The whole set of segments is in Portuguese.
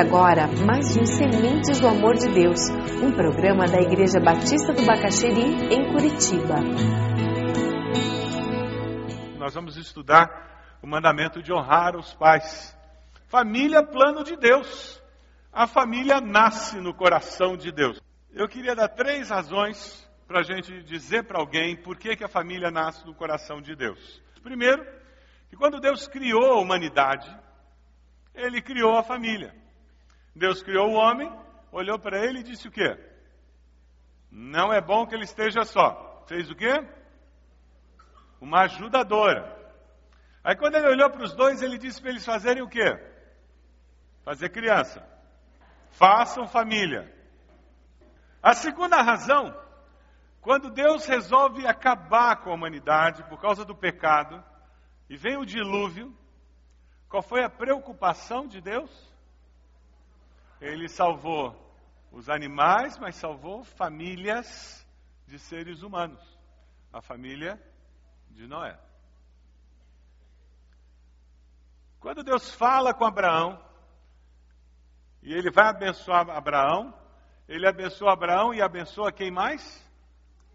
Agora mais um Sementes do Amor de Deus, um programa da Igreja Batista do Bacaxeri, em Curitiba. Nós vamos estudar o mandamento de honrar os pais. Família, plano de Deus. A família nasce no coração de Deus. Eu queria dar três razões para a gente dizer para alguém por que, que a família nasce no coração de Deus. Primeiro, que quando Deus criou a humanidade, Ele criou a família. Deus criou o homem, olhou para ele e disse o quê? Não é bom que ele esteja só. Fez o quê? Uma ajudadora. Aí quando ele olhou para os dois, ele disse para eles fazerem o quê? Fazer criança. Façam família. A segunda razão, quando Deus resolve acabar com a humanidade por causa do pecado, e vem o dilúvio, qual foi a preocupação de Deus? Ele salvou os animais, mas salvou famílias de seres humanos. A família de Noé. Quando Deus fala com Abraão, e ele vai abençoar Abraão, ele abençoa Abraão e abençoa quem mais?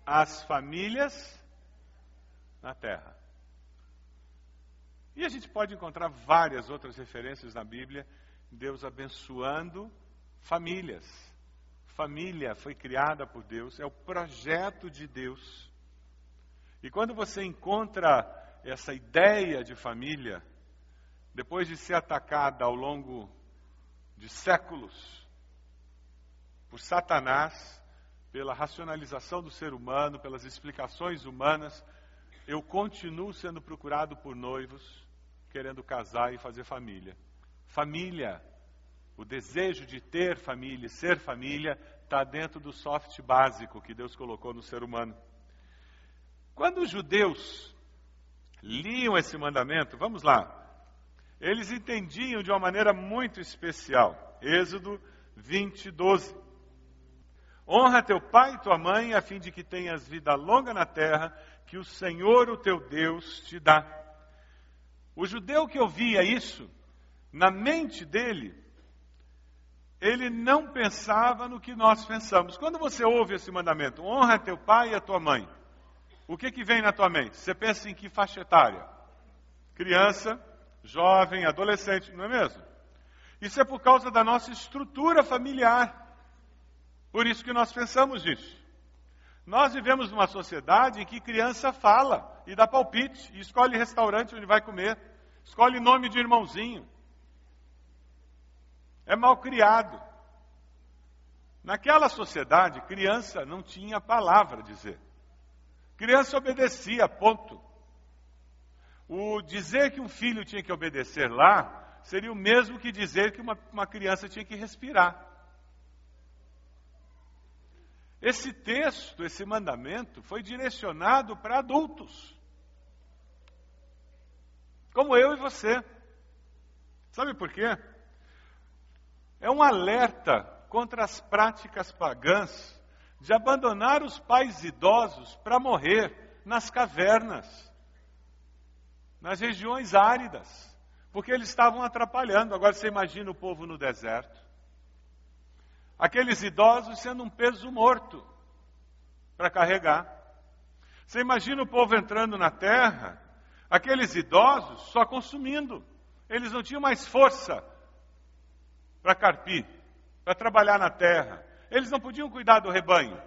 As famílias na terra. E a gente pode encontrar várias outras referências na Bíblia Deus abençoando famílias. Família foi criada por Deus, é o projeto de Deus. E quando você encontra essa ideia de família, depois de ser atacada ao longo de séculos por Satanás, pela racionalização do ser humano, pelas explicações humanas, eu continuo sendo procurado por noivos querendo casar e fazer família. Família, o desejo de ter família, ser família, está dentro do soft básico que Deus colocou no ser humano. Quando os judeus liam esse mandamento, vamos lá, eles entendiam de uma maneira muito especial. Êxodo 20, 12. Honra teu pai e tua mãe, a fim de que tenhas vida longa na terra, que o Senhor, o teu Deus, te dá. O judeu que ouvia isso, na mente dele, ele não pensava no que nós pensamos. Quando você ouve esse mandamento, honra teu pai e a tua mãe, o que, que vem na tua mente? Você pensa em que faixa etária? Criança, jovem, adolescente, não é mesmo? Isso é por causa da nossa estrutura familiar. Por isso que nós pensamos nisso. Nós vivemos numa sociedade em que criança fala e dá palpite, e escolhe restaurante onde vai comer, escolhe nome de irmãozinho, é mal criado. Naquela sociedade, criança não tinha palavra a dizer. Criança obedecia, ponto. O dizer que um filho tinha que obedecer lá seria o mesmo que dizer que uma, uma criança tinha que respirar. Esse texto, esse mandamento, foi direcionado para adultos, como eu e você. Sabe por quê? É um alerta contra as práticas pagãs de abandonar os pais idosos para morrer nas cavernas, nas regiões áridas, porque eles estavam atrapalhando. Agora você imagina o povo no deserto. Aqueles idosos sendo um peso morto para carregar. Você imagina o povo entrando na terra, aqueles idosos só consumindo. Eles não tinham mais força para carpir, para trabalhar na terra. Eles não podiam cuidar do rebanho.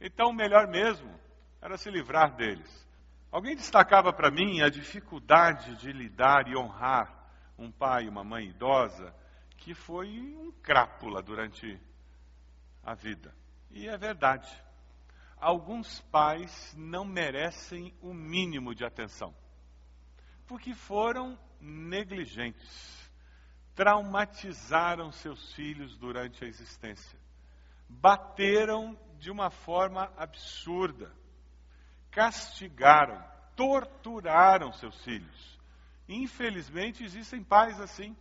Então, o melhor mesmo era se livrar deles. Alguém destacava para mim a dificuldade de lidar e honrar um pai e uma mãe idosa que foi um crápula durante a vida. E é verdade. Alguns pais não merecem o mínimo de atenção, porque foram negligentes, traumatizaram seus filhos durante a existência, bateram de uma forma absurda, castigaram, torturaram seus filhos. Infelizmente, existem pais assim.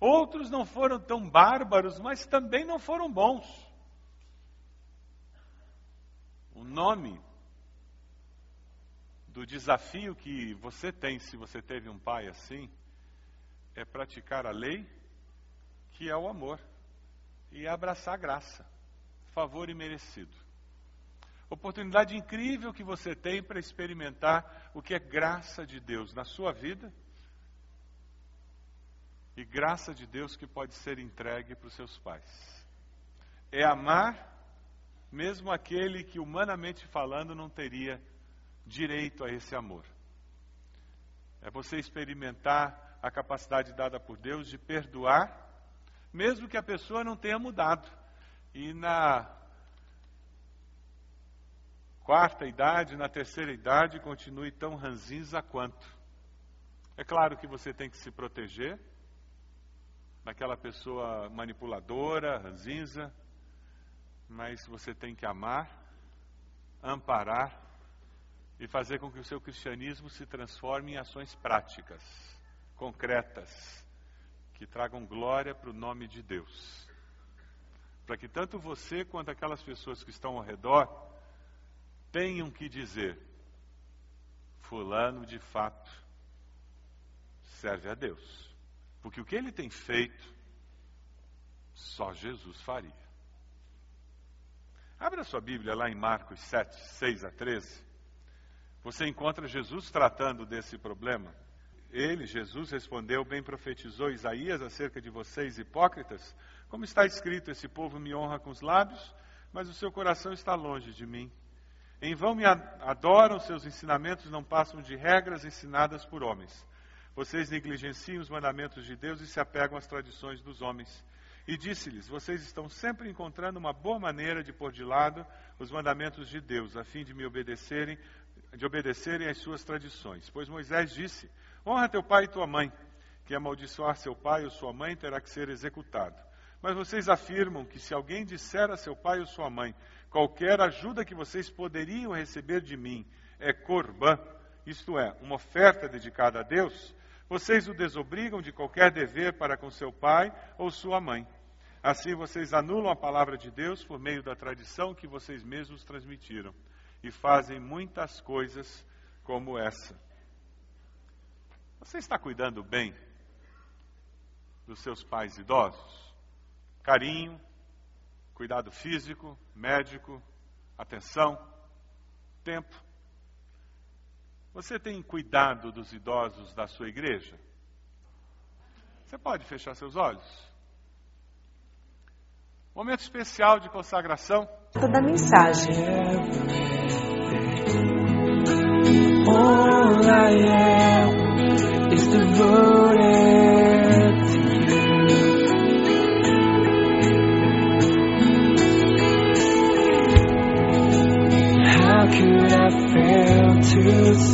Outros não foram tão bárbaros, mas também não foram bons. O nome do desafio que você tem, se você teve um pai assim, é praticar a lei, que é o amor, e abraçar a graça, favor imerecido. Oportunidade incrível que você tem para experimentar o que é graça de Deus na sua vida e graça de Deus que pode ser entregue para os seus pais. É amar mesmo aquele que, humanamente falando, não teria direito a esse amor. É você experimentar a capacidade dada por Deus de perdoar, mesmo que a pessoa não tenha mudado. E na quarta idade, na terceira idade, continue tão ranzinza quanto. É claro que você tem que se proteger daquela pessoa manipuladora, ranzinza, mas você tem que amar, amparar e fazer com que o seu cristianismo se transforme em ações práticas, concretas, que tragam glória para o nome de Deus. Para que tanto você quanto aquelas pessoas que estão ao redor tenham que dizer: Fulano de fato serve a Deus. Porque o que ele tem feito, só Jesus faria. Abra sua Bíblia lá em Marcos 7, 6 a 13. Você encontra Jesus tratando desse problema. Ele, Jesus, respondeu: Bem profetizou Isaías acerca de vocês, hipócritas. Como está escrito: Esse povo me honra com os lábios, mas o seu coração está longe de mim. Em vão me adoram, seus ensinamentos não passam de regras ensinadas por homens. Vocês negligenciam os mandamentos de Deus e se apegam às tradições dos homens. E disse-lhes: Vocês estão sempre encontrando uma boa maneira de pôr de lado os mandamentos de Deus, a fim de me obedecerem, de obedecerem às suas tradições. Pois Moisés disse: Honra teu pai e tua mãe, que amaldiçoar seu pai ou sua mãe terá que ser executado. Mas vocês afirmam que se alguém disser a seu pai ou sua mãe, qualquer ajuda que vocês poderiam receber de mim é corbã, isto é, uma oferta dedicada a Deus, vocês o desobrigam de qualquer dever para com seu pai ou sua mãe. Assim vocês anulam a palavra de Deus por meio da tradição que vocês mesmos transmitiram e fazem muitas coisas como essa. Você está cuidando bem dos seus pais idosos? Carinho, cuidado físico, médico, atenção, tempo. Você tem cuidado dos idosos da sua igreja? Você pode fechar seus olhos? Momento especial de consagração. Toda a mensagem. How could I fail to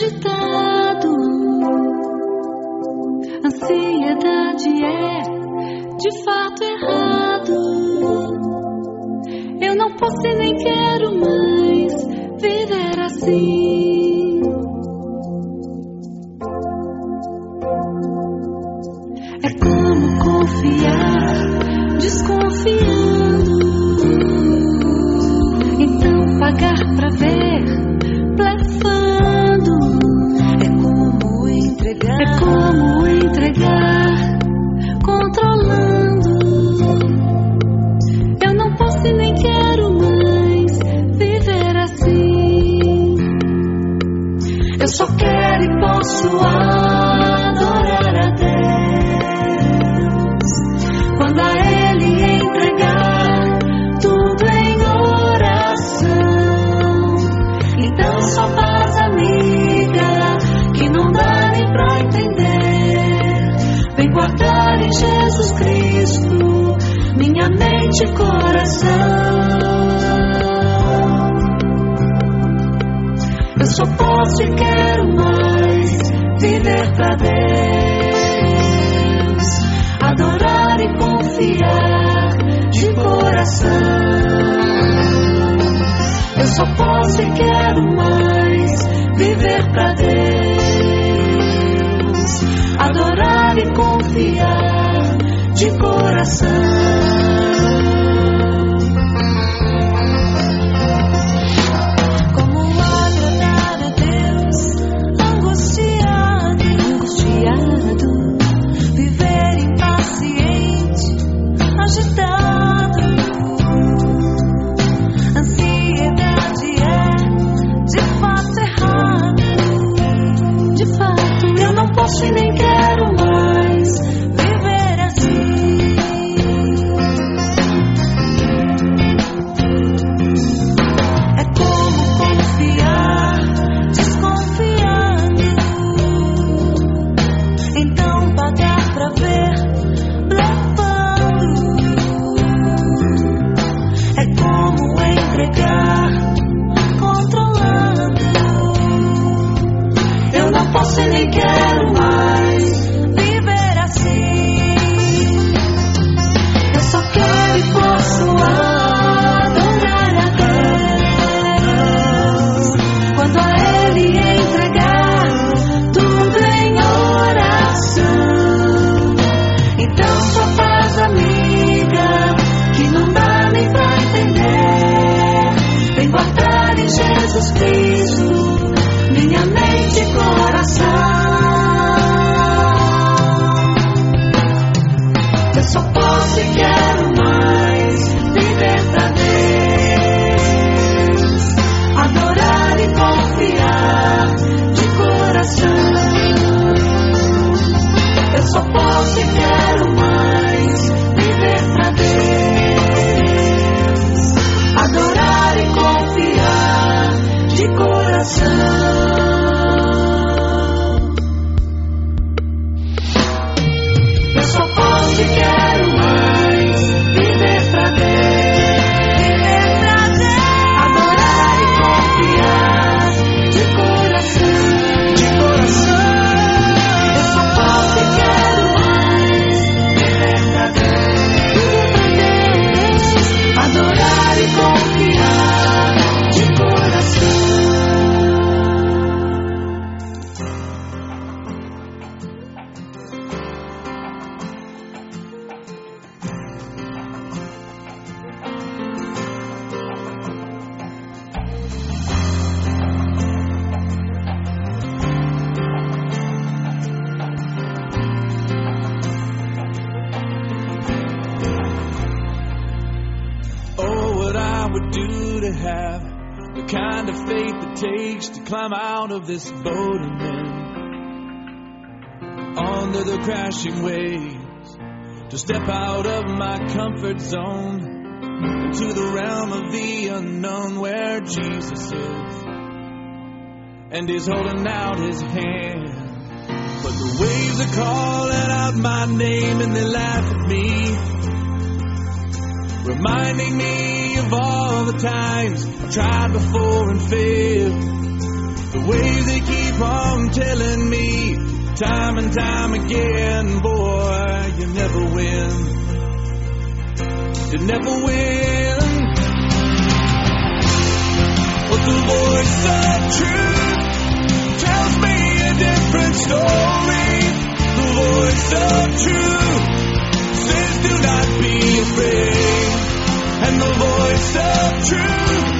agitado. Ansiedade é de fato errado. Eu não posso e nem quero mais viver assim. É como confiar, desconfiando. Então pagar pra ver, Quero e posso adorar a Deus. Quando a Ele entregar tudo em oração. Então só faz amiga que não dá nem pra entender. Vem guardar em Jesus Cristo minha mente e coração. Eu só posso e quero pra Deus, adorar e confiar de coração. Eu só posso e quero mais viver pra Deus, adorar e confiar de coração. Adorar e confiar de coração. Takes to climb out of this boat and then onto the crashing waves, to step out of my comfort zone into the realm of the unknown where Jesus is and he's holding out his hand. But the waves are calling out my name and they laugh at me, reminding me of all the times tried before and failed. The waves they keep on telling me time and time again, boy, you never win. You never win. But the voice of truth tells me a different story. The voice of truth says, Do not be afraid. And the voice of truth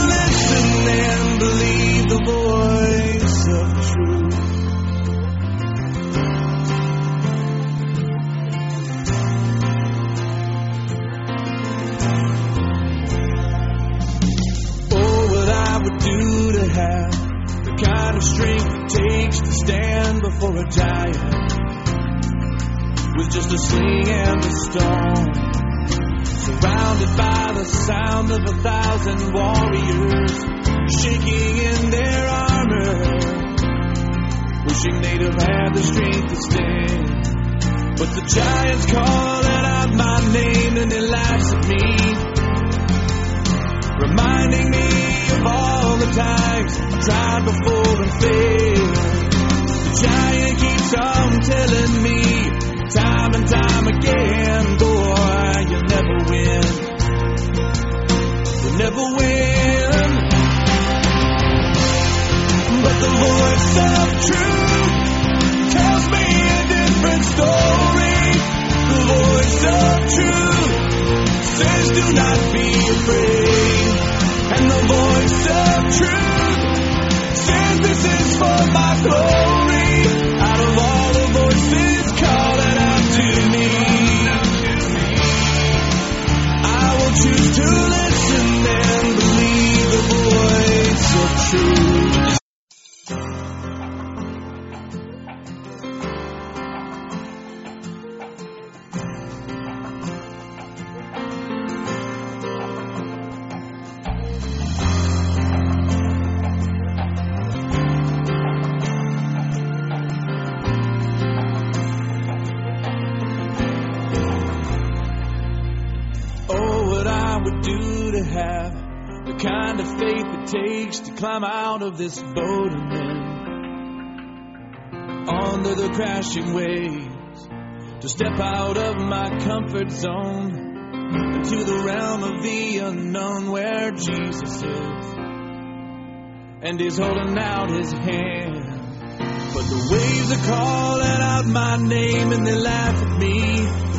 strength it takes to stand before a giant with just a sling and a stone. Surrounded by the sound of a thousand warriors shaking in their armor, wishing they'd have had the strength to stand. But the giant's calling out my name and he laughs at me reminding me of all the times I tried before and failed. The giant keeps on telling me time and time again, boy, you'll never win. You'll never win. But the voice of truth tells me a different story. The voice of truth says do not be afraid. And the voice of truth says this is for my glory. Would do to have the kind of faith it takes to climb out of this boat and then onto the crashing waves, to step out of my comfort zone into the realm of the unknown where Jesus is, and He's holding out His hand. But the waves are calling out my name and they laugh at me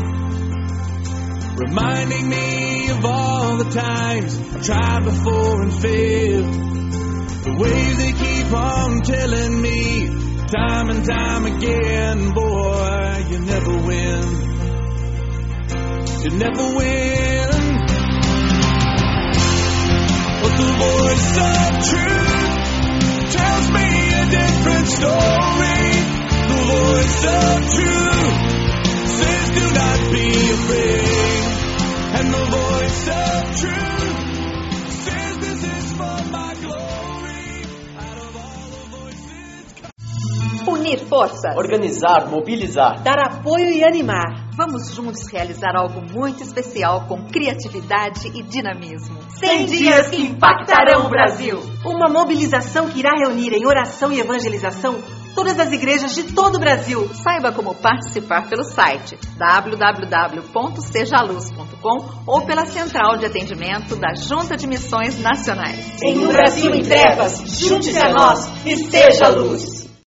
reminding me of all the times I've tried before and failed. The ways they keep on telling me time and time again, boy, you never win. You never win. But the voice of truth tells me a different story. The voice of truth says do not be afraid. Unir forças. Organizar, mobilizar. Dar apoio e animar. Vamos juntos realizar algo muito especial com criatividade e dinamismo. 100 dias que impactarão o Brasil. Uma mobilização que irá reunir em oração e evangelização todas as igrejas de todo o Brasil. Saiba como participar pelo site www.sejaluz.com ou pela central de atendimento da Junta de Missões Nacionais. Em um Brasil em trevas, junte-se a nós e seja luz.